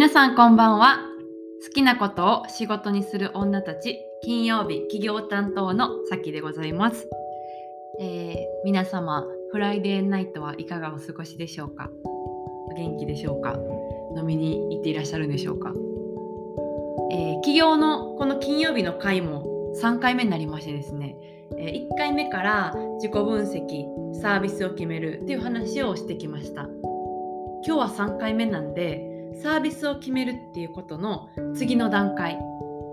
皆さんこんばんは。好きなことを仕事にする女たち金曜日企業担当のさきでございます、えー、皆様フライデーナイトはいかがお過ごしでしょうか？元気でしょうか？飲みに行っていらっしゃるんでしょうか、えー、企業のこの金曜日の回も3回目になりましてですね、え、1回目から自己分析サービスを決めるっていう話をしてきました。今日は3回目なんでサービスを決めるっていうことの次の段階。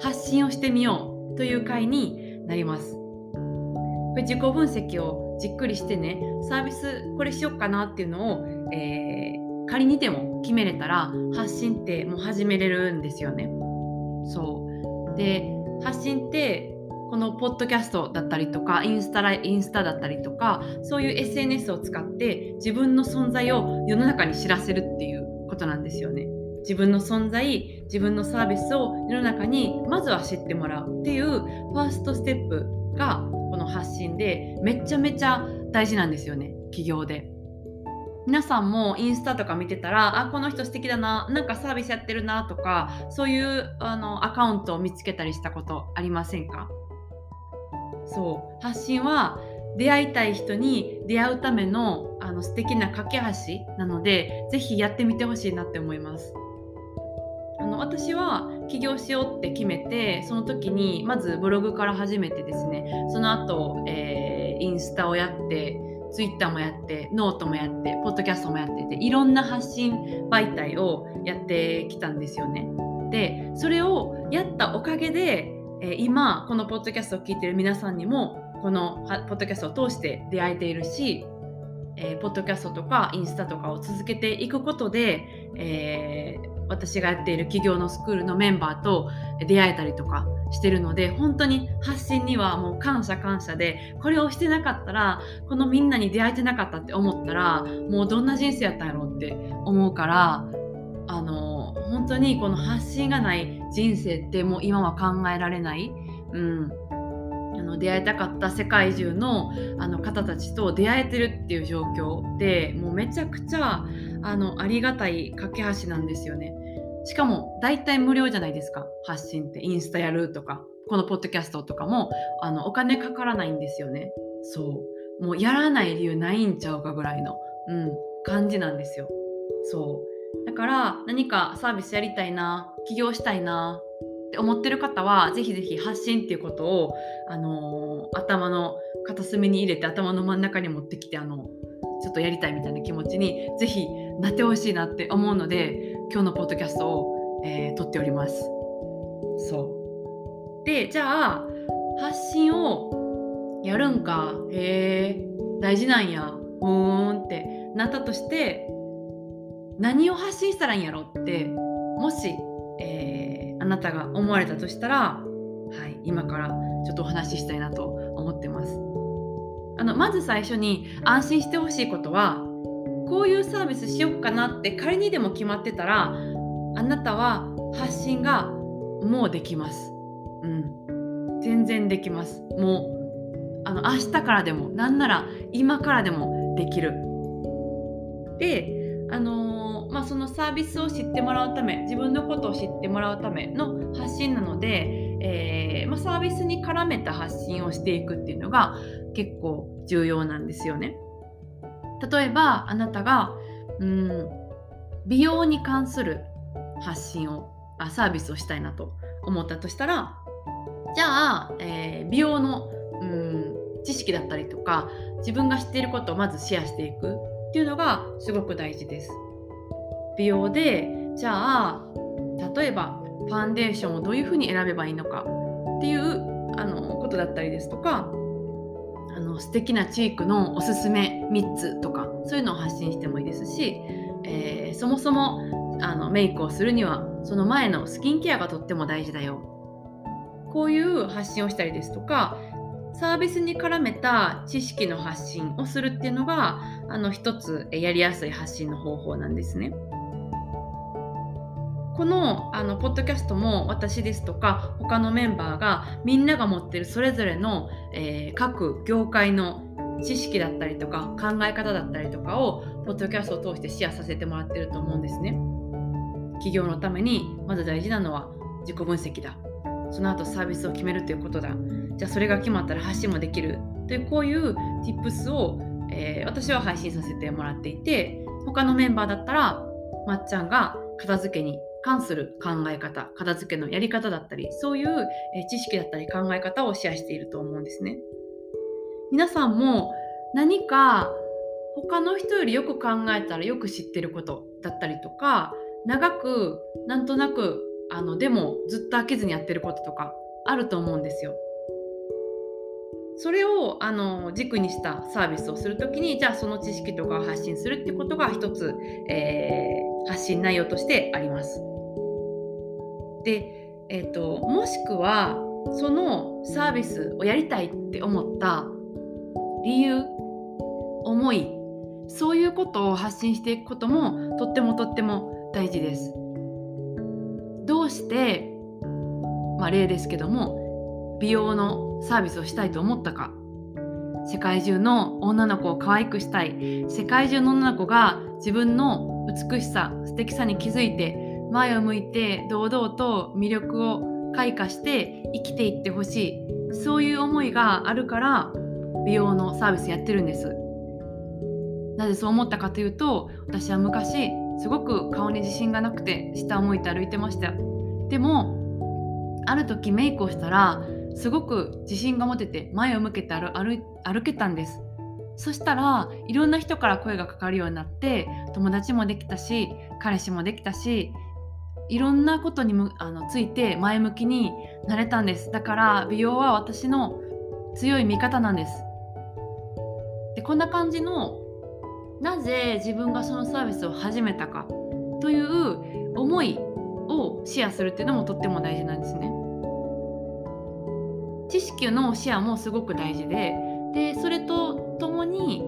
発信をしてみようという回になります。これ自己分析をじっくりしてねサービスこれしようかなっていうのを、えー、仮にでも決めれたら発信ってもう始めれるんですよね。そう。で発信ってこのポッドキャストだったりとかインスタラインスタだったりとかそういう SNS を使って自分の存在を世の中に知らせるっていうことなんですよね。自分の存在自分のサービスを世の中にまずは知ってもらうっていうファーストステップがこの発信でめちゃめちゃ大事なんですよね企業で。皆さんもインスタとか見てたらあこの人素敵だななんかサービスやってるなとかそういうあのアカウントを見つけたりしたことありませんか？そう発信は出会いたい人に出会うためのあの素敵な架け橋なので是非やってみてほしいなって思います。あの私は起業しようって決めてその時にまずブログから始めてですねその後、えー、インスタをやってツイッターもやってノートもやってポッドキャストもやってていろんな発信媒体をやってきたんですよね。でそれをやったおかげで、えー、今このポッドキャストを聞いてる皆さんにもこのポッドキャストを通して出会えているし、えー、ポッドキャストとかインスタとかを続けていくことで、えー、私がやっている企業のスクールのメンバーと出会えたりとかしてるので本当に発信にはもう感謝感謝でこれをしてなかったらこのみんなに出会えてなかったって思ったらもうどんな人生やったんやろうって思うからあの本当にこの発信がない人生ってもう今は考えられない。うんあの出会いたかった世界中のあの方たちと出会えてるっていう状況でもうめちゃくちゃあのありがたい架け橋なんですよね。しかも大体無料じゃないですか発信ってインスタやるとかこのポッドキャストとかもあのお金かからないんですよね。そうもうやらない理由ないんちゃうかぐらいの、うん、感じなんですよ。そうだから何かサービスやりたいな起業したいなって思ってる方はぜひぜひ発信っていうことを、あのー、頭の片隅に入れて頭の真ん中に持ってきてあのちょっとやりたいみたいな気持ちにぜひなってほしいなって思うので今日のポッドキャストを、えー、撮っております。そう。でじゃあ発信をやるんか。へえ大事なんや。ふーんって。なったとして何を発信したらいいんやろってもし、えーあなたが思われたとしたら、はい、今からちょっとお話ししたいなと思ってます。あのまず最初に安心してほしいことはこういうサービスしよっかなって仮にでも決まってたらあなたは発信がもうできます。うん、全然できます。もうあの明日からでもなんなら今からでもできる。であのーまあ、そのサービスを知ってもらうため自分のことを知ってもらうための発信なので、えー、まあ、サービスに絡めた発信をしていくっていうのが結構重要なんですよね。例えばあなたがうん美容に関する発信をあサービスをしたいなと思ったとしたらじゃあ、えー、美容のうん知識だったりとか自分が知っていることをまずシェアしていくっていうのがすごく大事です。美容でじゃあ例えばファンデーションをどういうふうに選べばいいのかっていうあのことだったりですとかあの素敵なチークのおすすめ3つとかそういうのを発信してもいいですし、えー、そもそもあのメイクをするにはその前のスキンケアがとっても大事だよこういう発信をしたりですとかサービスに絡めた知識の発信をするっていうのがあの一つやりやすい発信の方法なんですね。このあのポッドキャストも私ですとか他のメンバーがみんなが持ってるそれぞれの、えー、各業界の知識だったりとか考え方だったりとかをポッドキャストを通してシェアさせてもらってると思うんですね。企業のためにまず大事なのは自己分析だ。その後サービスを決めるということだ。じゃあそれが決まったら発信もできる。というこういう tips を、えー、私は配信させてもらっていて他のメンバーだったらまっちゃんが片付けに関する考え方片付けのやり方だったりそういう、知識だったり考え方をシェアしていると思うんですね。皆さんも何か他の人よりよく考えたらよく知ってることだったりとか長くなんとなくあのでもずっと飽きずにやってることとかあると思うんですよ。それをあの軸にしたサービスをする時にじゃあその知識とかを発信するってことが一つ、えー、発信内容としてあります。で、えーと、もしくはそのサービスをやりたいって思った理由思いそういうことを発信していくこともとってもとっても大事です。どうして、まあ、例ですけども美容のサービスをしたいと思ったか世界中の女の子を可愛くしたい世界中の女の子が自分の美しさ素敵さに気づいて前を向いて堂々と魅力を開花して生きていってほしい。そういう思いがあるから美容のサービスやってるんです。なぜそう思ったかというと私は昔すごく顔に自信がなくて下を向いて歩いてました。でもある時メイクをしたらすごく自信が持てて前を向けて歩歩けたんです。そしたらいろんな人から声がかかるようになって友達もできたし彼氏もできたしいろんなことにむあのついて前向きになれたんです。だから美容は私の強い味方なんです。でこんな感じのなぜ自分がそのサービスを始めたかという思いをシェアするっていうのもとっても大事なんですね。知識のシェアもすごく大事ででそれとともに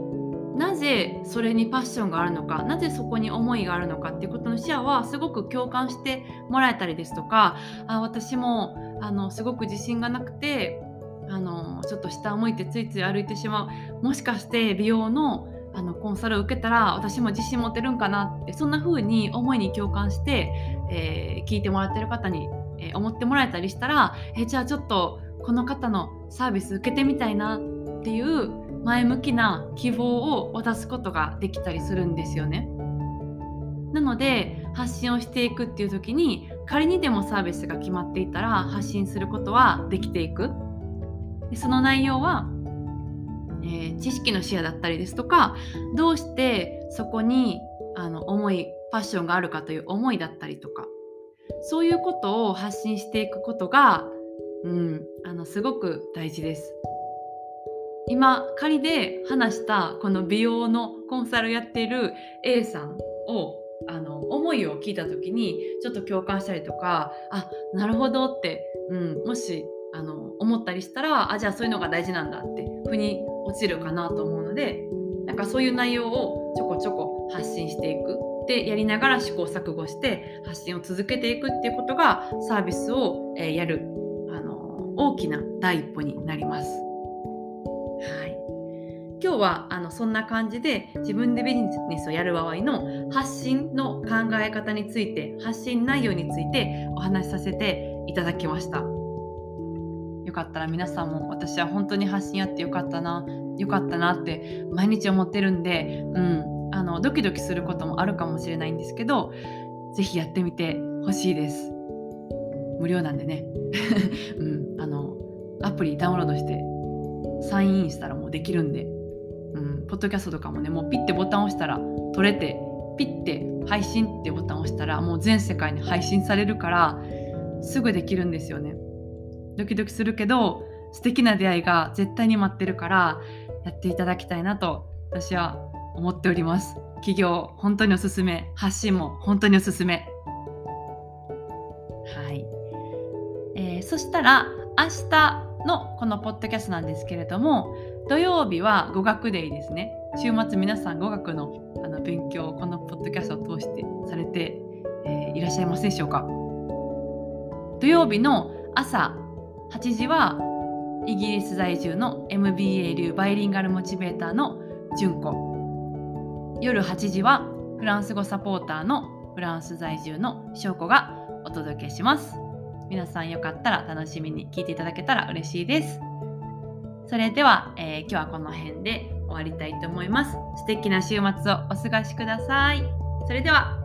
なぜそれにパッションがあるのかなぜそこに思いがあるのかっていうことの視野はすごく共感してもらえたりですとかあ私もあのすごく自信がなくてあのちょっと下を向いてついつい歩いてしまう。もしかして美容のあのコンサルを受けたら私も自信持てるんかなってそんな風に思いに共感して、えー、聞いてもらってる方に、えー、思ってもらえたりしたら、えー、じゃあちょっとこの方のサービス受けてみたいなっていう前向きな希望を渡すことができたりするんですよね。なので発信をしていくっていう時に仮にでもサービスが決まっていたら発信することはできていく。でその内容は、えー、知識のシェアだったりですとかどうしてそこにあの思いパッションがあるかという思いだったりとかそういうことを発信していくことが、うん、あのすごく大事です。今仮で話したこの美容のコンサルやっている A さんをあの思いを聞いた時にちょっと共感したりとかあなるほどって、うん、もしあの思ったりしたらあじゃあそういうのが大事なんだって腑に落ちるかなと思うのでなんかそういう内容をちょこちょこ発信していくでやりながら試行錯誤して発信を続けていくっていうことがサービスを、えやるあの大きな第一歩になります。今日はあのそんな感じで自分でビジネスをやる場合の発信の考え方について発信内容についてお話しさせていただきました。よかったら皆さんも私は本当に発信やってよかったなよかったなって毎日思ってるんで、うん、あのドキドキすることもあるかもしれないんですけど是非やってみてほしいです。無料なんでね、うん、あのアプリダウンロードしてサインインしたらもうできるんで、ポッドキャストとかもねもうピッてボタン押したら撮れてピッて配信ってボタンを押したらもう全世界に配信されるからすぐできるんですよね。ドキドキするけど素敵な出会いが絶対に待ってるからやっていただきたいなと私は思っております。企業本当におすすめ発信も本当におすすめ。はい、えー、そしたら明日のこのポッドキャストなんですけれども土曜日は語学デーですね。週末皆さん語学のあの勉強をこのポッドキャストを通してされて、えー、いらっしゃいますでしょうか。土曜日の朝8時はイギリス在住の MBA 流バイリンガルモチベーターの純子。夜8時はフランス語サポーターのフランス在住の翔子がお届けします。皆さんよかったら楽しみに聞いていただけたら嬉しいです。それでは、えー、今日はこの辺で終わりたいと思います。素敵な週末をお過ごしください。それでは。